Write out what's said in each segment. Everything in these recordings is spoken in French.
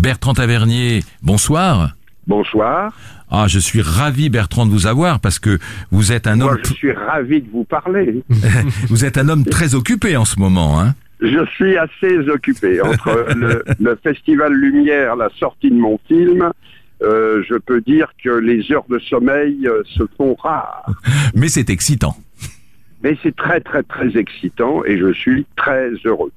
Bertrand Tavernier, bonsoir. Bonsoir. Ah, je suis ravi Bertrand de vous avoir parce que vous êtes un Moi, homme je suis ravi de vous parler. vous êtes un homme très occupé en ce moment hein. Je suis assez occupé entre le, le Festival Lumière, la sortie de mon film. euh, je peux dire que les heures de sommeil euh, se font rares. Mais c'est excitant. Mais c'est très très très excitant et je suis très heureux.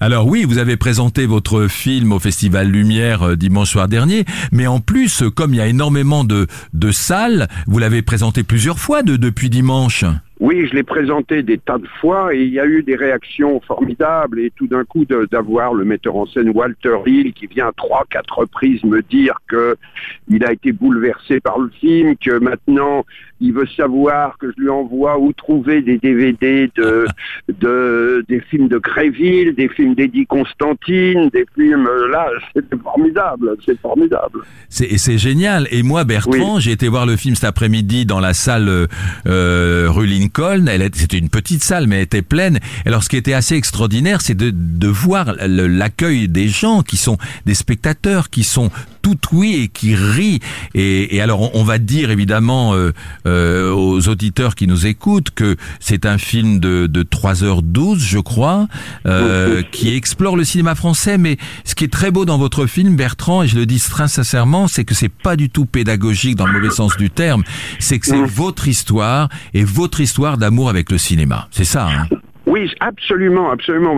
Alors oui, vous avez présenté votre film au Festival Lumière euh, dimanche soir dernier, mais en plus, euh, comme il y a énormément de, de salles, vous l'avez présenté plusieurs fois de, depuis dimanche. Oui, je l'ai présenté des tas de fois et il y a eu des réactions formidables et tout d'un coup d'avoir le metteur en scène Walter Hill qui vient à trois, quatre reprises me dire que il a été bouleversé par le film, que maintenant il veut savoir que je lui envoie où trouver des DVD de, de des films de Gréville, des films d'Eddie Constantine, des films là, c'est formidable, c'est formidable. C'est c'est génial. Et moi, Bertrand, j'ai été voir le film cet après-midi dans la salle euh, euh, rue Lincoln. Elle C'était une petite salle, mais elle était pleine. Et alors, ce qui était assez extraordinaire, c'est de, de voir l'accueil des gens qui sont des spectateurs, qui sont tout oui et qui rient. Et, et alors, on, on va dire évidemment euh, euh, aux auditeurs qui nous écoutent que c'est un film de, de 3h12, je crois, euh, qui explore le cinéma français. Mais ce qui est très beau dans votre film, Bertrand, et je le dis très sincèrement, c'est que c'est pas du tout pédagogique dans le mauvais sens du terme. C'est que c'est votre histoire et votre histoire d'amour avec le cinéma. C'est ça. Hein? Oui, absolument, absolument.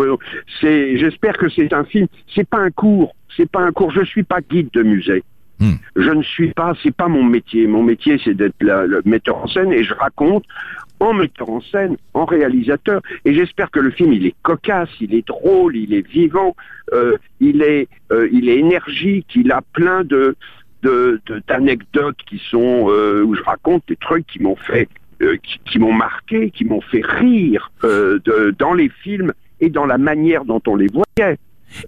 C'est, j'espère que c'est un film. C'est pas un cours. C'est pas un cours. Je suis pas guide de musée. Hmm. Je ne suis pas. C'est pas mon métier. Mon métier, c'est d'être le metteur en scène et je raconte en metteur en scène, en réalisateur. Et j'espère que le film, il est cocasse, il est drôle, il est vivant, euh, il est, euh, il est énergique, il a plein de de- de- d'anecdotes qui sont euh, où je raconte des trucs qui m'ont fait qui, qui m'ont marqué, qui m'ont fait rire de- dans les films et dans la manière dont on les voyait.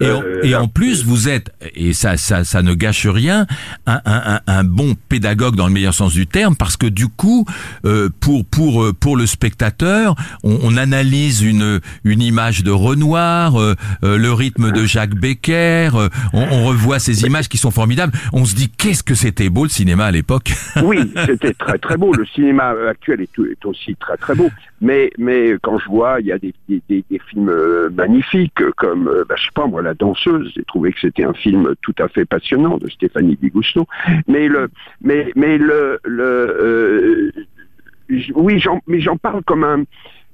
Et, en, Euh, et là- en plus, vous êtes, et ça, ça, ça ne gâche rien, un, un, un, bon pédagogue dans le meilleur sens du terme, parce que du coup, euh, pour pour euh, pour le spectateur, on, on analyse une une image de Renoir, euh, euh, le rythme de Jacques Becker, euh, on, on revoit ces images qui sont formidables. On se dit qu'est-ce que c'était beau le cinéma à l'époque. Oui, c'était très très beau. Le cinéma actuel est, est aussi très très beau. Mais mais quand je vois, il y a des, des, des- films magnifiques comme, bah, je sais pas moi, La danseuse. J'ai trouvé que c'était un film tout à fait passionnant de Stéphanie Bigousteau. Mais le mais mais le le euh, oui, j'en mais j'en parle comme un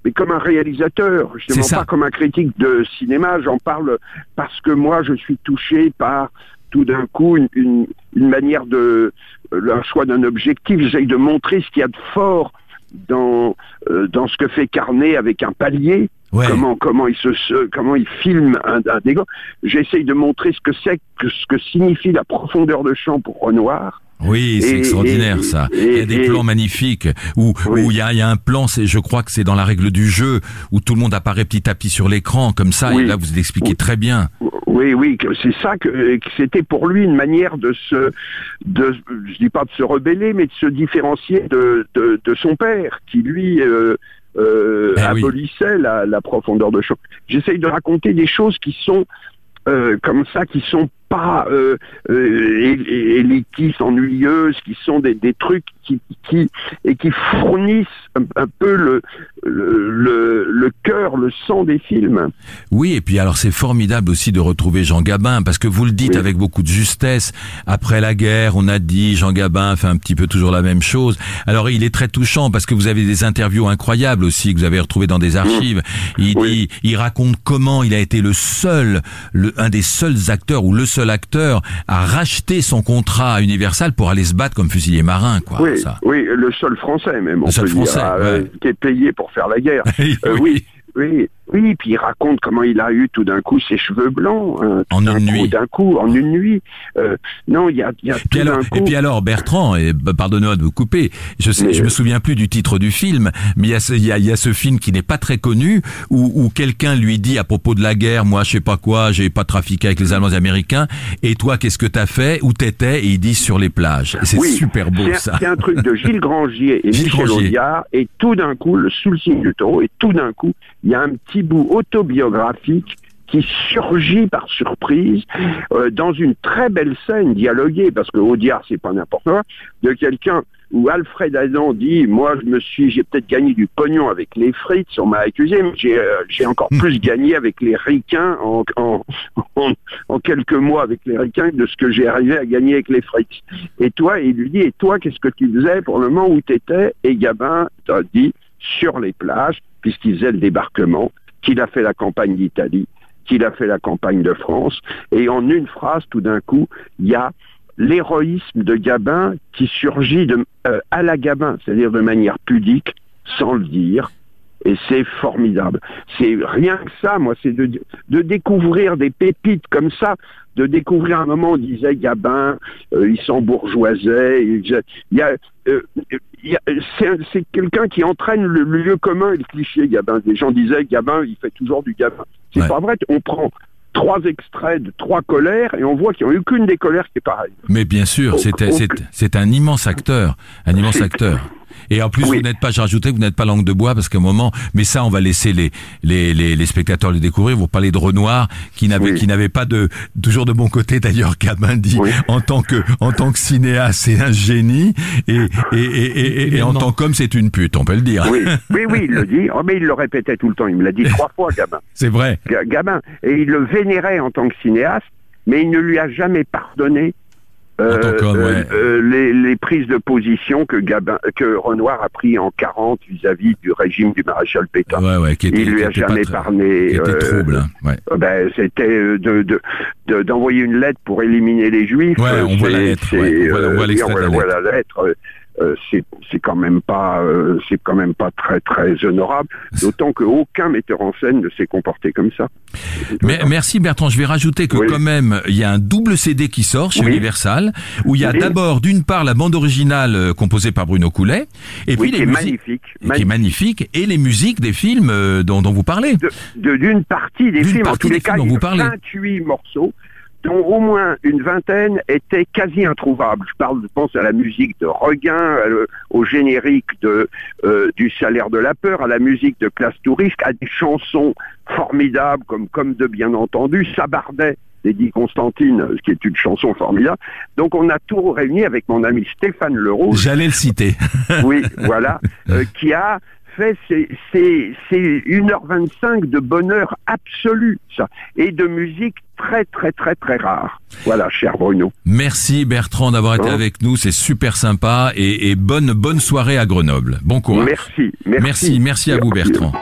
mais comme un réalisateur, je ne pas comme un critique de cinéma, j'en parle parce que moi je suis touché par tout d'un coup une, une, une manière de euh, un choix d'un objectif. J'essaye de montrer ce qu'il y a de fort dans euh, dans ce que fait Carnet avec un palier. Ouais. Comment comment il se, comment il filme un, un dégât. J'essaye de montrer ce que c'est que ce que signifie la profondeur de champ pour Renoir. Oui, c'est Et- extraordinaire et- ça. Il y a des et- plans magnifiques où Oui. où il y a, il y a un plan, c'est je crois que c'est dans la règle du jeu où tout le monde apparaît petit à petit sur l'écran comme ça. Et là, vous l'expliquez Oui. très bien. Oui, oui, c'est ça que, que c'était pour lui une manière de se, de, je dis pas de se rebeller, mais de se différencier de, de, de son père, qui lui euh, euh, oui. abolissait la, la profondeur de champ. J'essaye de raconter des choses qui sont euh, comme ça, qui sont pas euh, euh, élitistes, ennuyeuses, qui sont des, des trucs qui, qui et qui fournissent un, un peu le le, le le cœur, le sang des films. Oui, et puis alors c'est formidable aussi de retrouver Jean Gabin, parce que vous le dites Oui. avec beaucoup de justesse. Après la guerre, on a dit Jean Gabin fait un petit peu toujours la même chose. Alors il est très touchant parce que vous avez des interviews incroyables aussi que vous avez retrouvées dans des archives. Il Oui. dit, il raconte comment il a été le seul, le, un des seuls acteurs ou le seul acteur à racheter son contrat à Universal pour aller se battre comme fusilier marin, quoi. Oui, ça. oui, le seul français même, on Le peut dire, Français, euh, ouais. qui est payé pour faire la guerre. Oui, Euh, oui. Oui, oui, puis il raconte comment il a eu tout d'un coup ses cheveux blancs. tout En une nuit. D'un coup, en une nuit. Euh, non, il y a, y a tout alors, coup. et puis alors Bertrand, et bah, pardonnez-moi de vous couper, je sais, Mais, je me euh, souviens plus du titre du film, mais il y a ce, y a, y a ce film qui n'est pas très connu où, où quelqu'un lui dit à propos de la guerre, moi je sais pas quoi, j'ai pas trafiqué avec les Allemands et les Américains, et toi qu'est-ce que t'as fait, où t'étais, et il dit sur les plages. C'est Oui, super beau ça. C'est un truc de Gilles Grangier et Gilles Michel. Audiard, et tout d'un coup, le, sous le signe du taureau, et tout d'un coup, il y a un petit bout autobiographique qui surgit par surprise euh, dans une très belle scène dialoguée, parce que Audiard, c'est pas n'importe quoi, de quelqu'un où Alfred Adam dit, moi, je me suis, j'ai peut-être gagné du pognon avec les frites, on m'a accusé, mais j'ai, euh, encore plus gagné avec les ricains en, en, en, en quelques mois avec les ricains de ce que j'ai arrivé à gagner avec les frites. Et toi, il lui dit, et toi, qu'est-ce que tu faisais pour le moment où tu étais Et Gabin t'a dit, sur les plages, puisqu'il faisait le débarquement, qu'il a fait la campagne d'Italie, qu'il a fait la campagne de France. Et en une phrase, tout d'un coup, il y a l'héroïsme de Gabin qui surgit euh, à la Gabin, c'est-à-dire de manière pudique, sans le dire. Et c'est formidable. C'est rien que ça, moi, c'est de, découvrir des pépites comme ça, de découvrir un moment on disait Gabin, euh, il s'embourgeoisait, il, euh, c'est un- c'est quelqu'un qui entraîne le, le lieu commun et le cliché, Gabin. Les gens disaient Gabin, il fait toujours du Gabin. C'est Ouais. pas vrai, on prend trois extraits de trois colères et on voit qu'il n'y a eu qu'une des colères qui est pareille. Mais bien sûr, c'est, un immense acteur, un immense acteur. Et en plus, Oui. vous n'êtes pas, j'ai rajouté, vous n'êtes pas langue de bois parce qu'à un moment, mais ça, on va laisser les les, les, les spectateurs le découvrir. Vous parlez de Renoir, qui n'avait Oui. qui n'avait pas de toujours de bon côté d'ailleurs. Gabin dit Oui. en tant que en tant que cinéaste, c'est un génie et et et, et, et- et en tant qu'homme, c'est une pute, on peut le dire. Oui, oui, oui, il le dit. Oh, mais il le répétait tout le temps. Il me l'a dit trois fois, Gabin. C'est vrai. Ga- Gabin. Et il le vénérait en tant que cinéaste, mais il ne lui a jamais pardonné euh, qu'homme, ouais. euh, les, les prises de position que Gabin, que Renoir a pris en 40 vis-à-vis du régime du maréchal Pétain. Ouais, ouais, qui était, il lui qui a jamais euh, trouble. hein, euh, ben, c'était euh, de de- de- d'envoyer une lettre pour éliminer les juifs. Ouais, Euh, on voit la lettre, on voit- on voit euh, on voit la lettre. Euh, c'est c'est quand même pas euh, c'est quand même pas très très honorable d'autant que aucun metteur en scène ne s'est comporté comme ça Mais, merci Bertrand, je vais rajouter que Oui. quand même, il y a un double CD qui sort chez Oui. Universal, où il y a Oui. d'abord d'une part la bande originale euh, composée par Bruno Coulet, et puis qui les est musiques, magnifique qui est magnifique, et les musiques des films euh, dont, dont vous parlez. de- de- d'une partie des films en partie tous des les cas dont vous parlez. 28 morceaux dont au moins une vingtaine étaient quasi introuvables. Je parle, je pense à la musique de Regain, au générique de euh, du Salaire de la peur, à la musique de Classe Touriste, à des chansons formidables comme comme de bien entendu Sabardet d'Eddie Constantine, ce qui est une chanson formidable. Donc on a tout réuni avec mon ami Stéphane Leroux, J'allais le citer. oui, voilà, euh, qui a fait c'est 1h25 de bonheur absolu ça et de musique très très très très rare. Voilà, cher Bruno. Merci Bertrand d'avoir été Hein avec nous, c'est super sympa, et, et bonne bonne soirée à Grenoble. Bon courage. Merci, merci. Merci, merci à vous Bertrand.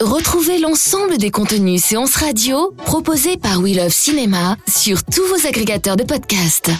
Retrouvez l'ensemble des contenus séances radio proposés par We Love Cinéma sur tous vos agrégateurs de podcasts.